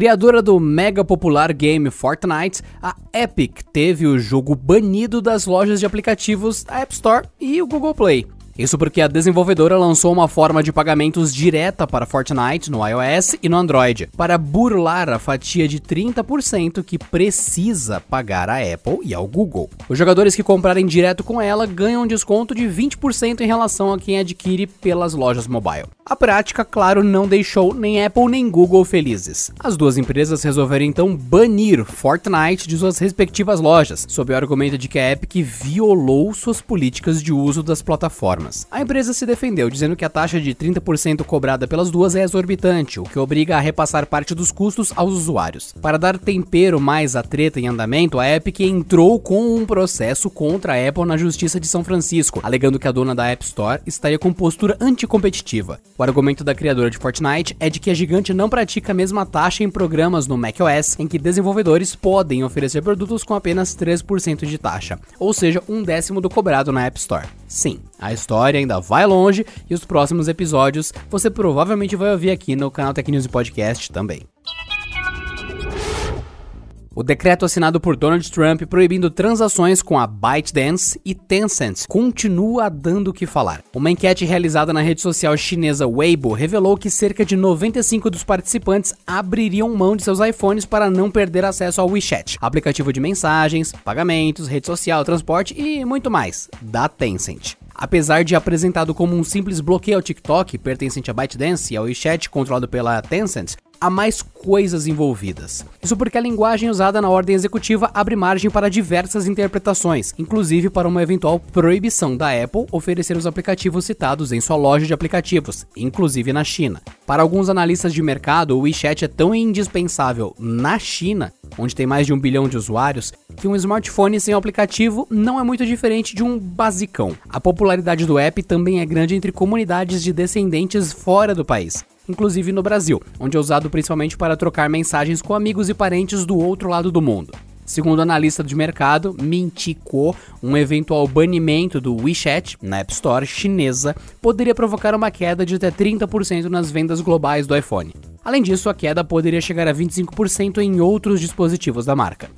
Criadora do mega popular game Fortnite, a Epic teve o jogo banido das lojas de aplicativos da App Store e o Google Play. Isso porque a desenvolvedora lançou uma forma de pagamentos direta para Fortnite no iOS e no Android, para burlar a fatia de 30% que precisa pagar à Apple e ao Google. Os jogadores que comprarem direto com ela ganham um desconto de 20% em relação a quem adquire pelas lojas mobile. A prática, claro, não deixou nem Apple nem Google felizes. As duas empresas resolveram então banir Fortnite de suas respectivas lojas, sob o argumento de que a Epic violou suas políticas de uso das plataformas. A empresa se defendeu, dizendo que a taxa de 30% cobrada pelas duas é exorbitante, o que obriga a repassar parte dos custos aos usuários. Para dar tempero mais à treta em andamento, a Epic entrou com um processo contra a Apple na Justiça de São Francisco, alegando que a dona da App Store estaria com postura anticompetitiva. O argumento da criadora de Fortnite é de que a gigante não pratica a mesma taxa em programas no macOS, em que desenvolvedores podem oferecer produtos com apenas 3% de taxa, ou seja, um décimo do cobrado na App Store. Sim, a história ainda vai longe e os próximos episódios você provavelmente vai ouvir aqui no canal Tech News Podcast também. O decreto assinado por Donald Trump proibindo transações com a ByteDance e Tencent continua dando o que falar. Uma enquete realizada na rede social chinesa Weibo revelou que cerca de 95 dos participantes abririam mão de seus iPhones para não perder acesso ao WeChat, aplicativo de mensagens, pagamentos, rede social, transporte e muito mais, da Tencent. Apesar de apresentado como um simples bloqueio ao TikTok, pertencente a ByteDance e ao WeChat controlado pela Tencent, há mais coisas envolvidas. Isso porque a linguagem usada na ordem executiva abre margem para diversas interpretações, inclusive para uma eventual proibição da Apple oferecer os aplicativos citados em sua loja de aplicativos, inclusive na China. Para alguns analistas de mercado, o WeChat é tão indispensável na China, onde tem mais de um bilhão de usuários, que um smartphone sem aplicativo não é muito diferente de um basicão. A popularidade do app também é grande entre comunidades de descendentes fora do país inclusive no Brasil, onde é usado principalmente para trocar mensagens com amigos e parentes do outro lado do mundo. Segundo analista de mercado, Mintico, um eventual banimento do WeChat na App Store chinesa poderia provocar uma queda de até 30% nas vendas globais do iPhone. Além disso, a queda poderia chegar a 25% em outros dispositivos da marca.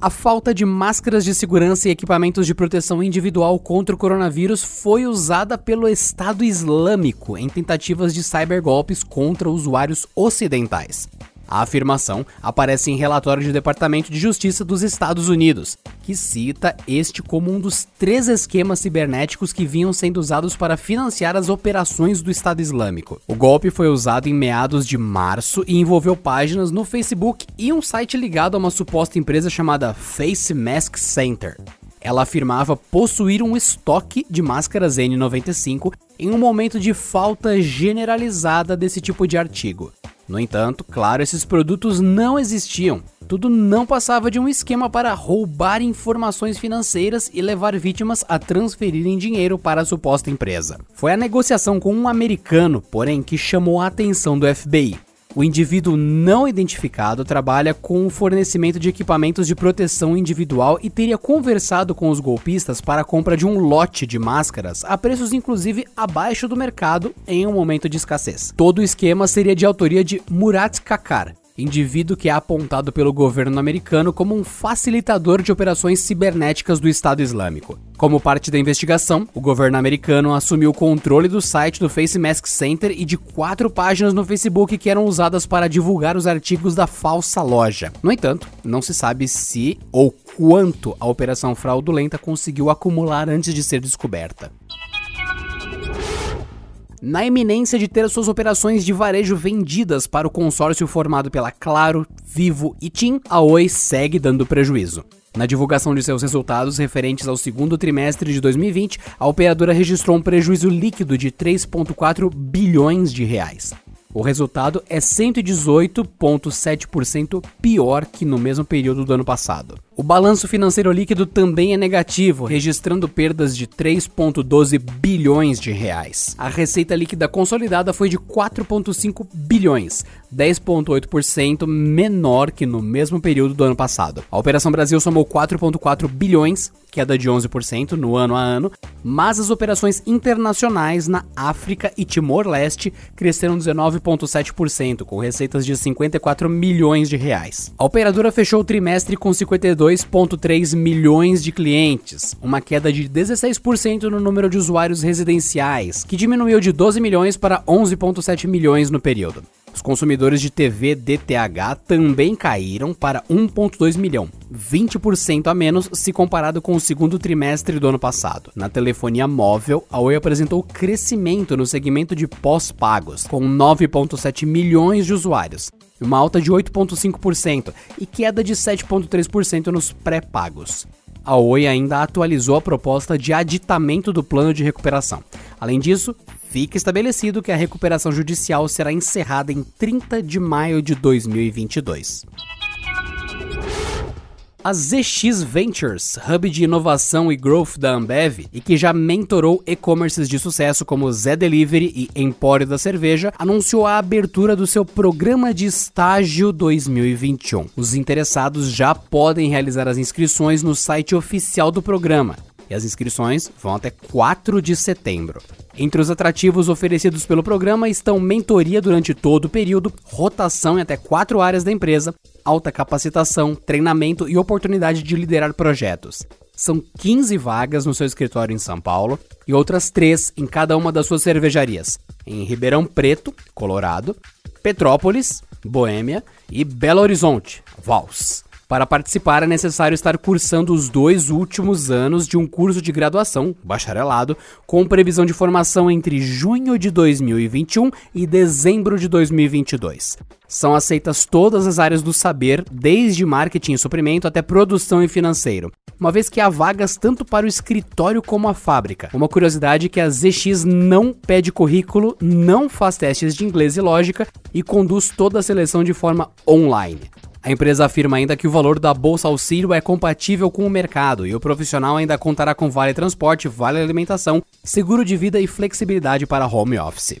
A falta de máscaras de segurança e equipamentos de proteção individual contra o coronavírus foi usada pelo Estado Islâmico em tentativas de cybergolpes contra usuários ocidentais. A afirmação aparece em relatório do Departamento de Justiça dos Estados Unidos, que cita este como um dos três esquemas cibernéticos que vinham sendo usados para financiar as operações do Estado Islâmico. O golpe foi usado em meados de março e envolveu páginas no Facebook e um site ligado a uma suposta empresa chamada Face Mask Center. Ela afirmava possuir um estoque de máscaras N95 em um momento de falta generalizada desse tipo de artigo. No entanto, claro, esses produtos não existiam. Tudo não passava de um esquema para roubar informações financeiras e levar vítimas a transferirem dinheiro para a suposta empresa. Foi a negociação com um americano, porém, que chamou a atenção do FBI. O indivíduo não identificado trabalha com o fornecimento de equipamentos de proteção individual e teria conversado com os golpistas para a compra de um lote de máscaras a preços inclusive abaixo do mercado em um momento de escassez. Todo o esquema seria de autoria de Murat Kakar, indivíduo que é apontado pelo governo americano como um facilitador de operações cibernéticas do Estado Islâmico. Como parte da investigação, o governo americano assumiu o controle do site do Face Mask Center e de quatro páginas no Facebook que eram usadas para divulgar os artigos da falsa loja. No entanto, não se sabe se ou quanto a operação fraudulenta conseguiu acumular antes de ser descoberta. Na iminência de ter suas operações de varejo vendidas para o consórcio formado pela Claro, Vivo e TIM, a Oi segue dando prejuízo. Na divulgação de seus resultados referentes ao segundo trimestre de 2020, a operadora registrou um prejuízo líquido de 3,4 bilhões de reais. O resultado é 118,7% pior que no mesmo período do ano passado. O balanço financeiro líquido também é negativo, registrando perdas de 3,12 bilhões de reais. A receita líquida consolidada foi de 4,5 bilhões, 10,8% menor que no mesmo período do ano passado. A Operação Brasil somou 4,4 bilhões, queda de 11% no ano a ano, mas as operações internacionais na África e Timor-Leste cresceram 19,7%, com receitas de 54 milhões de reais. A operadora fechou o trimestre com 52,3 milhões de clientes, uma queda de 16% no número de usuários residenciais, que diminuiu de 12 milhões para 11,7 milhões no período. Os consumidores de TV DTH também caíram para 1,2 milhão, 20% a menos se comparado com o segundo trimestre do ano passado. Na telefonia móvel, a Oi apresentou crescimento no segmento de pós-pagos, com 9,7 milhões de usuários, uma alta de 8,5% e queda de 7,3% nos pré-pagos. A Oi ainda atualizou a proposta de aditamento do plano de recuperação. Além disso, Fica estabelecido que a recuperação judicial será encerrada em 30 de maio de 2022. A ZX Ventures, hub de inovação e growth da Ambev, e que já mentorou e-commerces de sucesso como Zé Delivery e Empório da Cerveja, anunciou a abertura do seu programa de estágio 2021. Os interessados já podem realizar as inscrições no site oficial do programa e as inscrições vão até 4 de setembro. Entre os atrativos oferecidos pelo programa estão mentoria durante todo o período, rotação em até quatro áreas da empresa, alta capacitação, treinamento e oportunidade de liderar projetos. São 15 vagas no seu escritório em São Paulo e outras três em cada uma das suas cervejarias, em Ribeirão Preto, Colorado, Petrópolis, Boêmia e Belo Horizonte, Vals. Para participar é necessário estar cursando os dois últimos anos de um curso de graduação, bacharelado, com previsão de formação entre junho de 2021 e dezembro de 2022. São aceitas todas as áreas do saber, desde marketing e suprimento até produção e financeiro, uma vez que há vagas tanto para o escritório como a fábrica. Uma curiosidade é que a ZX não pede currículo, não faz testes de inglês e lógica e conduz toda a seleção de forma online. A empresa afirma ainda que o valor da bolsa auxílio é compatível com o mercado e o profissional ainda contará com vale transporte, vale alimentação, seguro de vida e flexibilidade para home office.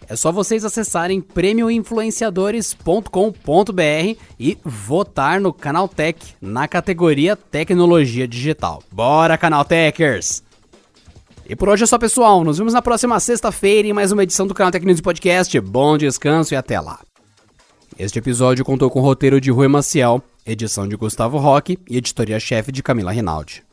É só vocês acessarem prêmioinfluenciadores.com.br e votar no Canal Tech na categoria Tecnologia Digital. Bora, Canal Techers! E por hoje é só, pessoal. Nos vemos na próxima sexta-feira em mais uma edição do Canal Tecnologia Podcast. Bom descanso e até lá. Este episódio contou com o roteiro de Rui Maciel, edição de Gustavo Roque e editoria-chefe de Camila Rinaldi.